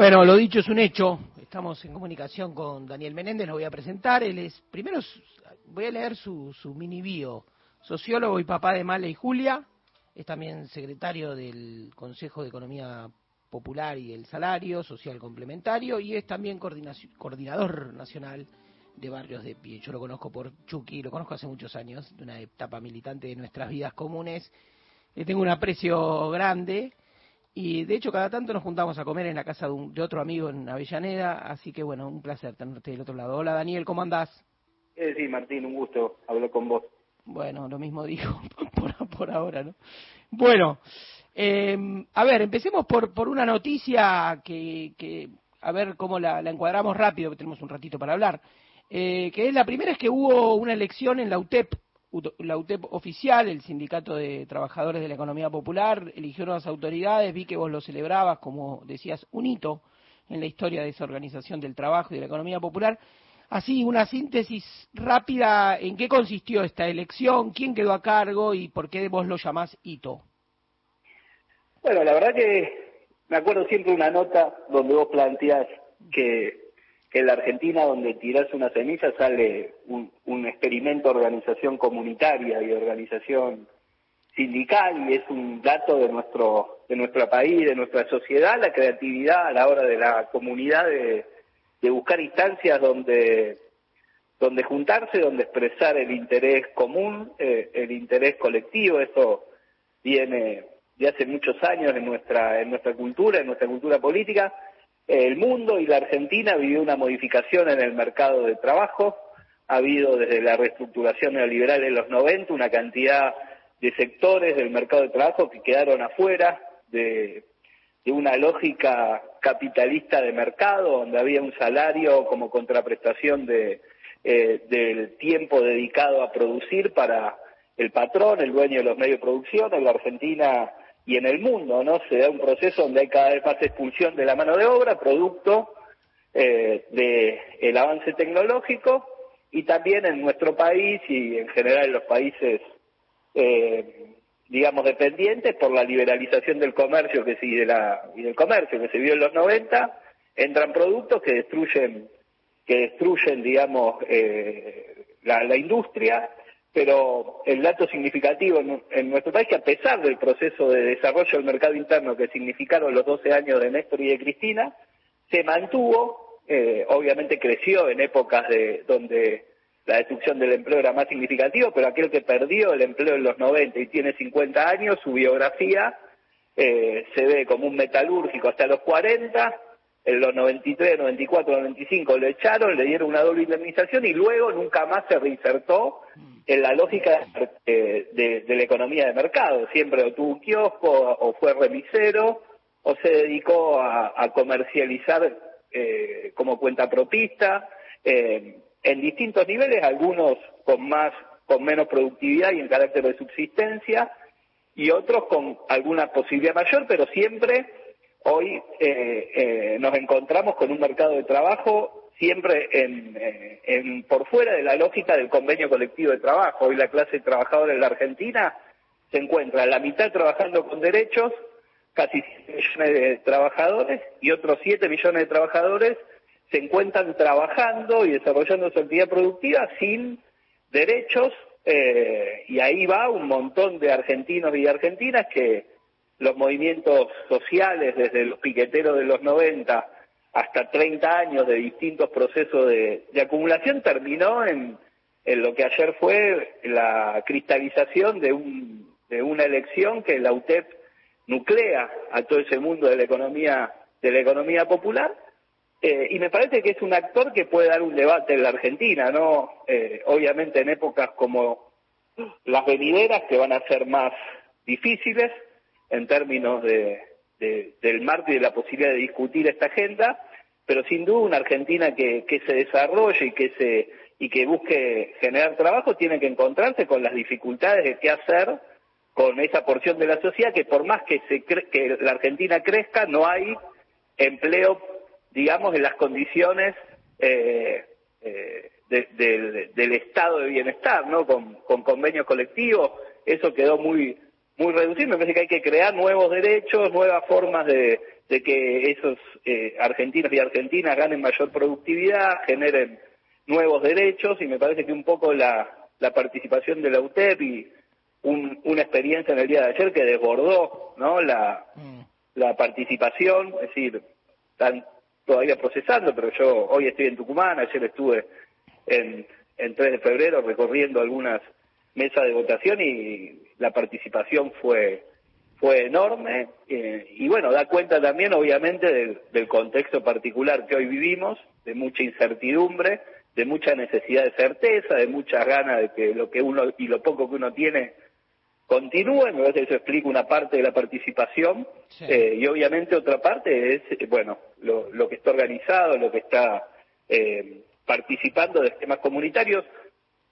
Bueno, lo dicho es un hecho. Estamos en comunicación con Daniel Menéndez, lo voy a presentar. Él es, primero voy a leer su, su mini bio. Sociólogo y papá de Male y Julia. Es también secretario del Consejo de Economía Popular y el Salario Social Complementario y es también coordinador nacional de Barrios de Pie. Yo lo conozco por Chucky, lo conozco hace muchos años, de una etapa militante de nuestras vidas comunes. Le tengo un aprecio grande y de hecho cada tanto nos juntamos a comer en la casa de, otro amigo en Avellaneda, así que bueno, un placer tenerte del otro lado. Hola Daniel, ¿cómo andás? Eh, sí, Martín, un gusto hablar con vos. Bueno, lo mismo digo por, ahora, ¿no? Bueno, eh, a ver, empecemos por, por una noticia que, que a ver cómo la, la encuadramos rápido, que tenemos un ratito para hablar, eh, que es la primera es que hubo una elección en la UTEP la UTEP oficial, el Sindicato de Trabajadores de la Economía Popular, eligió nuevas autoridades, vi que vos lo celebrabas como decías, un hito en la historia de esa organización del trabajo y de la economía popular. Así, una síntesis rápida, ¿en qué consistió esta elección? ¿Quién quedó a cargo y por qué vos lo llamás hito? Bueno, la verdad que me acuerdo siempre una nota donde vos planteás que que en la Argentina donde tirás una semilla sale un, experimento de organización comunitaria y organización sindical y es un dato de nuestro de nuestro país, de nuestra sociedad, la creatividad a la hora de la comunidad de, de buscar instancias donde donde juntarse, donde expresar el interés común, eh, el interés colectivo, eso viene de hace muchos años en nuestra en nuestra cultura, en nuestra cultura política el mundo y la Argentina vivió una modificación en el mercado de trabajo. Ha habido desde la reestructuración neoliberal en los 90 una cantidad de sectores del mercado de trabajo que quedaron afuera de, una lógica capitalista de mercado, donde había un salario como contraprestación de, eh, del tiempo dedicado a producir para el patrón, el dueño de los medios de producción. En la Argentina y en el mundo, ¿no? Se da un proceso donde hay cada vez más expulsión de la mano de obra, producto eh, del avance tecnológico y también en nuestro país y en general en los países, eh, digamos, dependientes por la liberalización del comercio que y, de la, y del comercio que se vio en los 90, entran productos que destruyen, que destruyen, digamos, eh, la, la industria pero el dato significativo en, nuestro país que a pesar del proceso de desarrollo del mercado interno que significaron los 12 años de Néstor y de Cristina, se mantuvo, eh, obviamente creció en épocas de donde la destrucción del empleo era más significativa, pero aquel que perdió el empleo en los 90 y tiene 50 años, su biografía eh, se ve como un metalúrgico hasta los 40, en los 93, 94, 95 lo echaron, le dieron una doble indemnización y luego nunca más se reinsertó en la lógica de, la economía de mercado. Siempre o tuvo un kiosco o fue remisero o se dedicó a, comercializar eh, como cuenta propista eh, en distintos niveles, algunos con más con menos productividad y en carácter de subsistencia y otros con alguna posibilidad mayor, pero siempre hoy eh, nos encontramos con un mercado de trabajo siempre eh, en, por fuera de la lógica del convenio colectivo de trabajo. Hoy la clase trabajadora en la Argentina se encuentra la mitad trabajando con derechos, casi 7 millones de trabajadores, y otros 7 millones de trabajadores se encuentran trabajando y desarrollando su actividad productiva sin derechos, eh, y ahí va un montón de argentinos y argentinas que los movimientos sociales, desde los piqueteros de los 90 hasta 30 años de distintos procesos de, acumulación, terminó en, lo que ayer fue la cristalización de, un, de una elección que la UTEP nuclea a todo ese mundo de la economía, de la economía popular. Eh, y me parece que es un actor que puede dar un debate en la Argentina, ¿no? Eh, obviamente en épocas como las venideras que van a ser más difíciles en términos de, del marco y de la posibilidad de discutir esta agenda, pero sin duda una Argentina que, que se desarrolle y que se y que busque generar trabajo tiene que encontrarse con las dificultades de qué hacer con esa porción de la sociedad que por más que se que la Argentina crezca no hay empleo digamos en las condiciones eh, eh, del estado de bienestar no con, con convenios colectivos. Eso quedó muy muy reducido. Me parece que hay que crear nuevos derechos, nuevas formas de, de que esos eh, argentinos y argentinas ganen mayor productividad, generen nuevos derechos y me parece que un poco la, la participación de la UTEP y una experiencia en el día de ayer que desbordó ¿no? la, mm. la participación, es decir, están todavía procesando, pero yo hoy estoy en Tucumán, ayer estuve en, en 3 de febrero recorriendo algunas mesas de votación y la participación fue fue enorme eh, y bueno, da cuenta también obviamente del, contexto particular que hoy vivimos, de mucha incertidumbre, de mucha necesidad de certeza, de muchas ganas de que lo que uno y lo poco que uno tiene continúe, me parece que eso explica una parte de la participación eh, y obviamente otra parte es, eh, bueno, lo, lo, que está organizado, lo que está participando de temas comunitarios,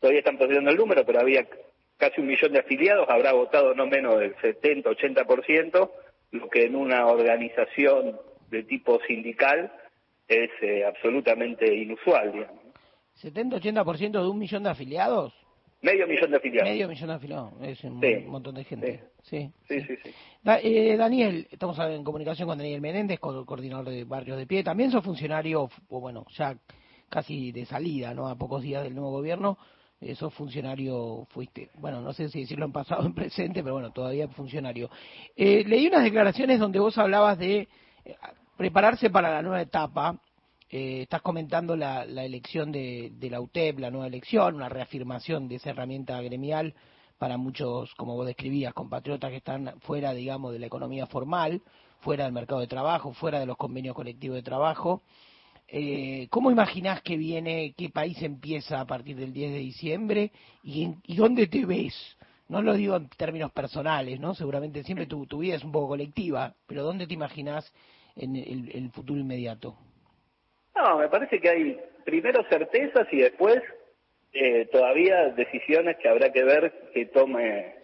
todavía están procediendo el número, pero había casi un millón de afiliados, habrá votado no menos del 70-80%, lo que en una organización de tipo sindical es eh, absolutamente inusual. Digamos. ¿70-80% de un millón de afiliados? Medio millón de afiliados. Medio millón de afiliados, es un montón de gente. Sí, sí, sí. Eh, Daniel, estamos en comunicación con Daniel Menéndez, coordinador de Barrios de Pie. También sos funcionario, o bueno, ya casi de salida, ¿no? A pocos días del nuevo gobierno sos funcionario, fuiste, bueno, no sé si decirlo en pasado o en presente, pero bueno, todavía funcionario. Eh, leí unas declaraciones donde vos hablabas de eh, prepararse para la nueva etapa. Eh, estás comentando la, elección de, de, la UTEP, la nueva elección, una reafirmación de esa herramienta gremial para muchos, como vos describías, compatriotas que están fuera, digamos, de la economía formal, fuera del mercado de trabajo, fuera de los convenios colectivos de trabajo. Eh, ¿Cómo imaginás que viene, qué país empieza a partir del 10 de diciembre y, dónde te ves? No lo digo en términos personales, ¿no? Seguramente siempre tu, vida es un poco colectiva, pero ¿dónde te imaginás en el, futuro inmediato? No, me parece que hay primero certezas y después eh, todavía decisiones que habrá que ver que tome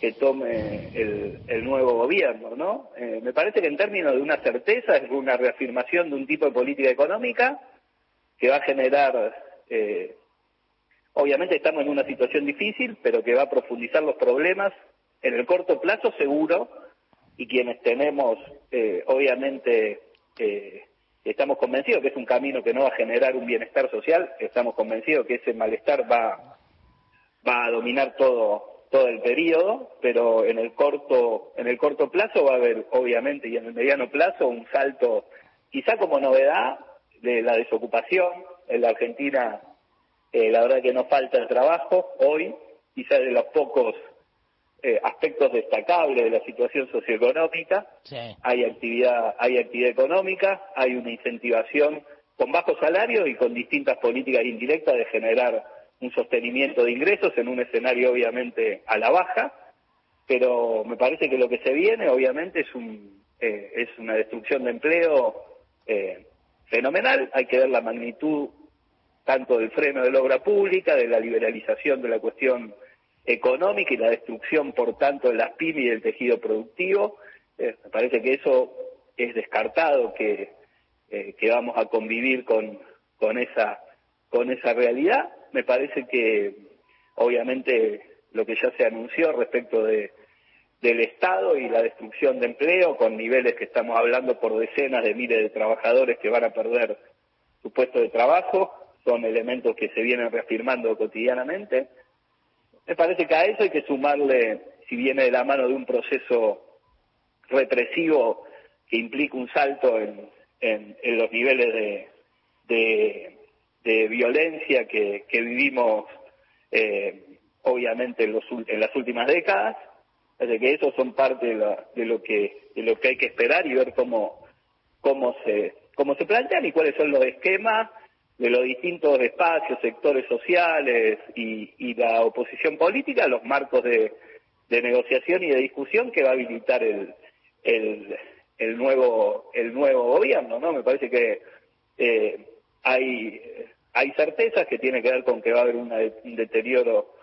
que tome el, nuevo gobierno, ¿no? Eh, me parece que en términos de una certeza es una reafirmación de un tipo de política económica que va a generar, eh, obviamente estamos en una situación difícil, pero que va a profundizar los problemas en el corto plazo seguro y quienes tenemos, eh, obviamente, estamos convencidos que es un camino que no va a generar un bienestar social, estamos convencidos que ese malestar va a dominar todo todo el periodo, pero en el corto en el corto plazo va a haber obviamente y en el mediano plazo un salto quizá como novedad de la desocupación. En la Argentina eh, la verdad que no falta el trabajo hoy quizá de los pocos eh, aspectos destacables de la situación socioeconómica. Hay actividad hay actividad económica hay una incentivación con bajos salarios y con distintas políticas indirectas de generar un sostenimiento de ingresos en un escenario obviamente a la baja, pero me parece que lo que se viene obviamente es, un, eh, es una destrucción de empleo eh, fenomenal, hay que ver la magnitud tanto del freno de la obra pública, de la liberalización de la cuestión económica y la destrucción, por tanto, de las pymes y del tejido productivo. Eh, me parece que eso es descartado, que, que vamos a convivir con, con, esa, con esa realidad me parece que obviamente lo que ya se anunció respecto de del Estado y la destrucción de empleo con niveles que estamos hablando por decenas de miles de trabajadores que van a perder su puesto de trabajo, son elementos que se vienen reafirmando cotidianamente. Me parece que a eso hay que sumarle, si viene de la mano de un proceso represivo que implica un salto en, en, los niveles de de violencia que, que vivimos eh, obviamente en, los, en las últimas décadas, así que eso son parte de, lo que de lo que hay que esperar y ver cómo cómo se cómo se plantean y cuáles son los esquemas de los distintos espacios, sectores sociales y, y la oposición política, los marcos de, de negociación y de discusión que va a habilitar el, el, el nuevo el nuevo gobierno, ¿no? Me parece que eh, hay, hay certezas que tiene que ver con que va a haber un deterioro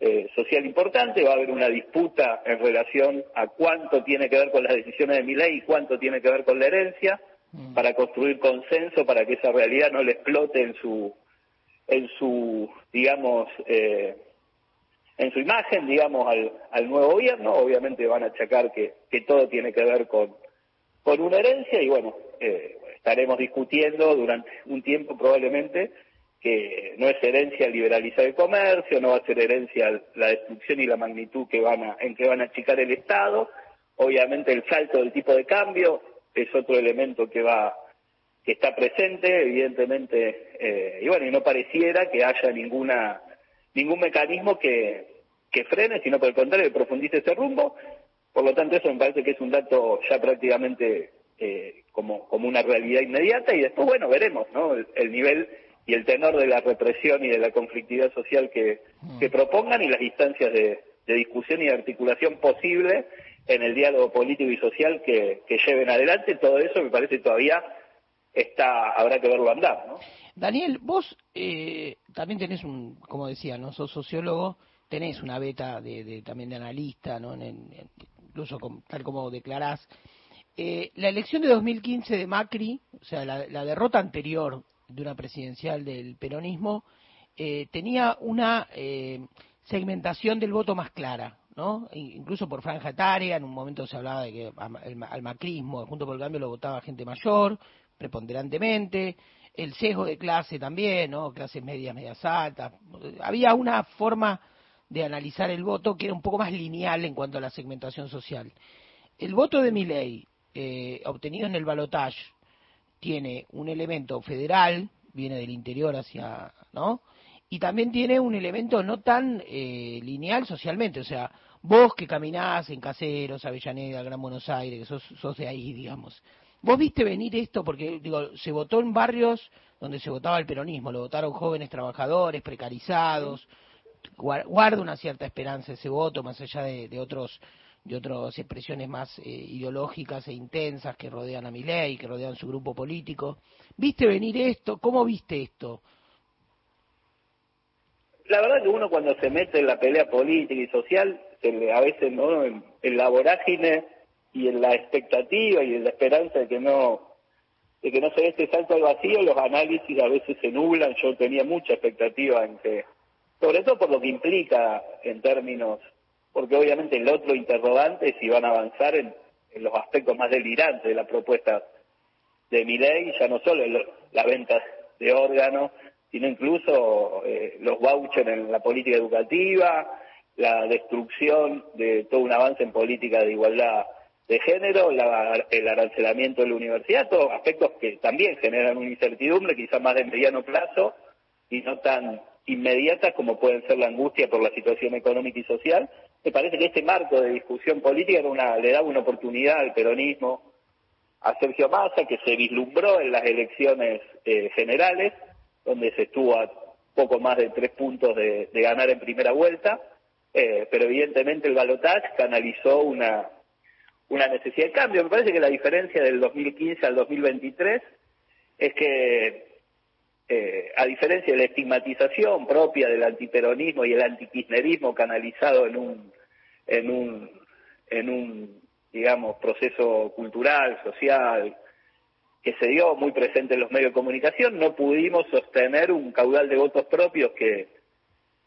eh, social importante, va a haber una disputa en relación a cuánto tiene que ver con las decisiones de mi ley y cuánto tiene que ver con la herencia, mm. para construir consenso, para que esa realidad no le explote en su, en su digamos, eh, en su imagen, digamos, al, al nuevo gobierno. Obviamente van a achacar que, que todo tiene que ver con con una herencia y bueno, eh, estaremos discutiendo durante un tiempo probablemente que no es herencia liberalizar el comercio, no va a ser herencia la destrucción y la magnitud que van a, en que van a achicar el Estado. Obviamente el salto del tipo de cambio es otro elemento que va que está presente, evidentemente, eh, y bueno, y no pareciera que haya ninguna ningún mecanismo que, que frene, sino por el contrario, que profundice ese rumbo. Por lo tanto, eso me parece que es un dato ya prácticamente eh, como, como una realidad inmediata y después, bueno, veremos, ¿no? el nivel y el tenor de la represión y de la conflictividad social que, mm. que propongan y las instancias de, discusión y de articulación posible en el diálogo político y social que, lleven adelante. Todo eso me parece todavía está habrá que verlo andar. ¿no? Daniel, vos eh, también tenés un, como decía, no sos sociólogo, tenés una beta de, también de analista, ¿no? incluso tal como declarás. Eh, la elección de 2015 de Macri, o sea, la derrota anterior de una presidencial del peronismo, eh, tenía una eh, segmentación del voto más clara, ¿no? Incluso por franja etaria, en un momento se hablaba de que al macrismo, junto por el cambio, lo votaba gente mayor, preponderantemente, el sesgo de clase también, ¿no? Clases medias, medias altas. Había una forma de analizar el voto que era un poco más lineal en cuanto a la segmentación social. El voto de Miley, eh, obtenido en el balotaje, tiene un elemento federal, viene del interior hacia, ¿no? Y también tiene un elemento no tan eh, lineal socialmente, o sea, vos que caminás en Caseros, Avellaneda, Gran Buenos Aires, que sos, sos de ahí, digamos, vos viste venir esto porque, digo, se votó en barrios donde se votaba el peronismo, lo votaron jóvenes trabajadores, precarizados, guarda una cierta esperanza ese voto, más allá de otros de otras expresiones más eh, ideológicas e intensas que rodean a ley, que rodean su grupo político. ¿Viste venir esto? ¿Cómo viste esto? La verdad que uno cuando se mete en la pelea política y social, a veces no en, la vorágine y en la expectativa y en la esperanza de que no de que no se dé este salto al vacío, los análisis a veces se nublan. Yo tenía mucha expectativa en que, sobre todo por lo que implica en términos porque obviamente el otro interrogante es si van a avanzar en, los aspectos más delirantes de la propuesta de mi ley, ya no solo la venta de órganos, sino incluso eh, los vouchers en la política educativa, la destrucción de todo un avance en política de igualdad de género, el arancelamiento de la universidad, todos aspectos que también generan una incertidumbre, quizás más de mediano plazo y no tan inmediatas como pueden ser la angustia por la situación económica y social, me parece que este marco de discusión política era una, le daba una oportunidad al peronismo, a Sergio Massa, que se vislumbró en las elecciones eh, generales, donde se estuvo a poco más de tres puntos de, ganar en primera vuelta, eh, pero evidentemente el balotaje canalizó una, una necesidad de cambio. Me parece que la diferencia del 2015 al 2023 es que eh, a diferencia de la estigmatización propia del antiperonismo y el antikirchnerismo canalizado en un, en un, en un, digamos, proceso cultural, social, que se dio muy presente en los medios de comunicación, no pudimos sostener un caudal de votos propios que,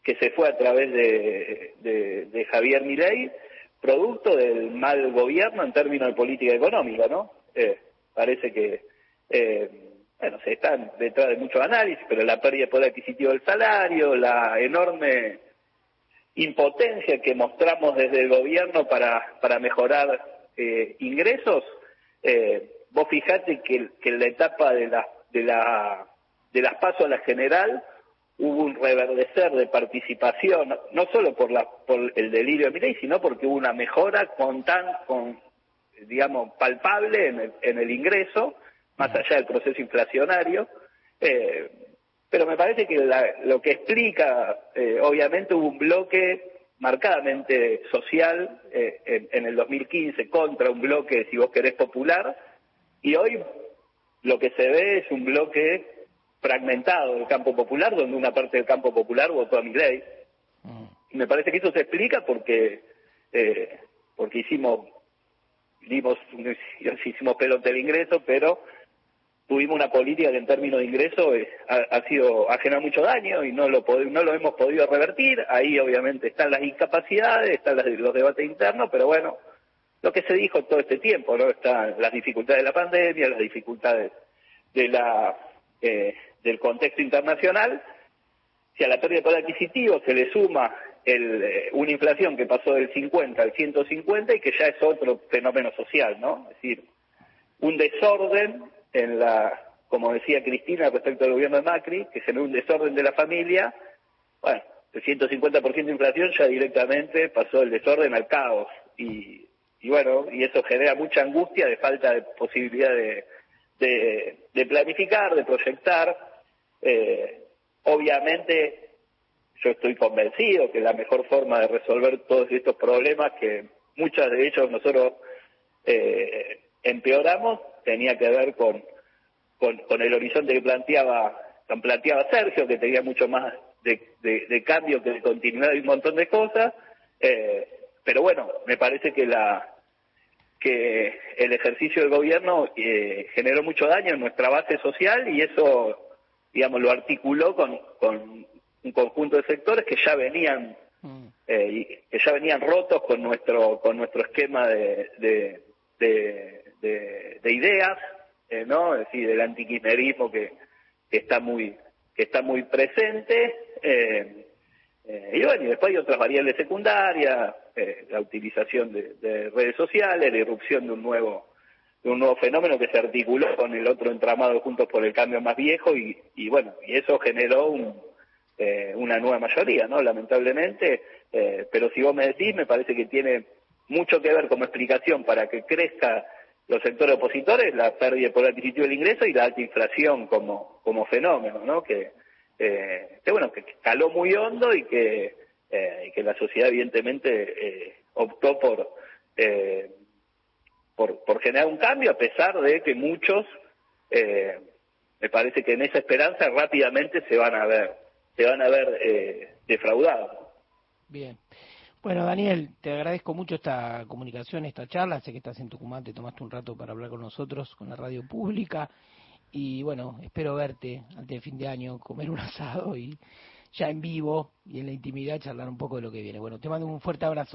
que se fue a través de, de, Javier Milei, producto del mal gobierno en términos de política económica, ¿no? Eh, parece que eh, bueno, se están detrás de muchos análisis, pero la pérdida de poder adquisitivo del salario, la enorme impotencia que mostramos desde el gobierno para, para mejorar eh, ingresos, eh, vos fijate que, que, en la etapa de la, de la, de las pasos a la general hubo un reverdecer de participación, no solo por, la, por el delirio de ley, sino porque hubo una mejora con tan, con, digamos, palpable en el, en el ingreso, más allá del proceso inflacionario. Eh, pero me parece que lo que explica, eh, obviamente hubo un bloque marcadamente social eh, en, el 2015 contra un bloque, si vos querés, popular, y hoy lo que se ve es un bloque fragmentado del campo popular, donde una parte del campo popular votó a mi ley. Mm. Y me parece que eso se explica porque, porque hicimos, dimos, hicimos pelota del ingreso, pero tuvimos una política que en términos de ingresos ha, sido ha generado mucho daño y no lo no lo hemos podido revertir ahí obviamente están las incapacidades están los debates internos pero bueno lo que se dijo todo este tiempo, ¿no? Están las dificultades de la pandemia, las dificultades de la, eh, del contexto internacional. Si a la pérdida de poder adquisitivo se le suma el, eh, una inflación que pasó del 50 al 150 y que ya es otro fenómeno social, ¿no? Es decir, un desorden en la, como decía Cristina respecto al gobierno de Macri, que ve un desorden de la familia, bueno, el 150% de inflación ya directamente pasó el desorden al caos y, y bueno, y eso genera mucha angustia de falta de posibilidad de, de, planificar, de proyectar. Eh, obviamente, yo estoy convencido que la mejor forma de resolver todos estos problemas, que muchos de ellos nosotros eh, empeoramos, tenía que ver con, con, el horizonte que planteaba, planteaba Sergio, que tenía mucho más de, de, cambio que de continuidad y un montón de cosas. Eh, pero bueno, me parece que la que el ejercicio del gobierno eh, generó mucho daño en nuestra base social y eso, digamos, lo articuló con, con un conjunto de sectores que ya venían mm. eh, que ya venían rotos con nuestro con nuestro esquema de de, de, de, ideas, eh, ¿no? Es decir, del antiquimerismo que, que está muy que está muy presente. Eh, eh, y bueno, y después hay otras variables secundarias, eh, la utilización de, redes sociales, la irrupción de un nuevo de un nuevo fenómeno que se articuló con el otro entramado juntos por el cambio más viejo y, y bueno, y eso generó un, una nueva mayoría, ¿no? Lamentablemente, pero si vos me decís, me parece que tiene mucho que ver como explicación para que crezca los sectores opositores, la pérdida por adquisitivo del ingreso y la alta inflación como, como fenómeno, ¿no? Que, eh, que bueno, que caló muy hondo y que, eh, que la sociedad evidentemente eh, optó por, eh, por, por generar un cambio a pesar de que muchos, eh, me parece que en esa esperanza rápidamente se van a ver, se van a ver eh, defraudados. Bien. Bueno, Daniel, te agradezco mucho esta comunicación, esta charla. Sé que estás en Tucumán, te tomaste un rato para hablar con nosotros, con la radio pública. Y bueno, espero verte antes de fin de año, comer un asado y ya en vivo y en la intimidad charlar un poco de lo que viene. Bueno, te mando un fuerte abrazo.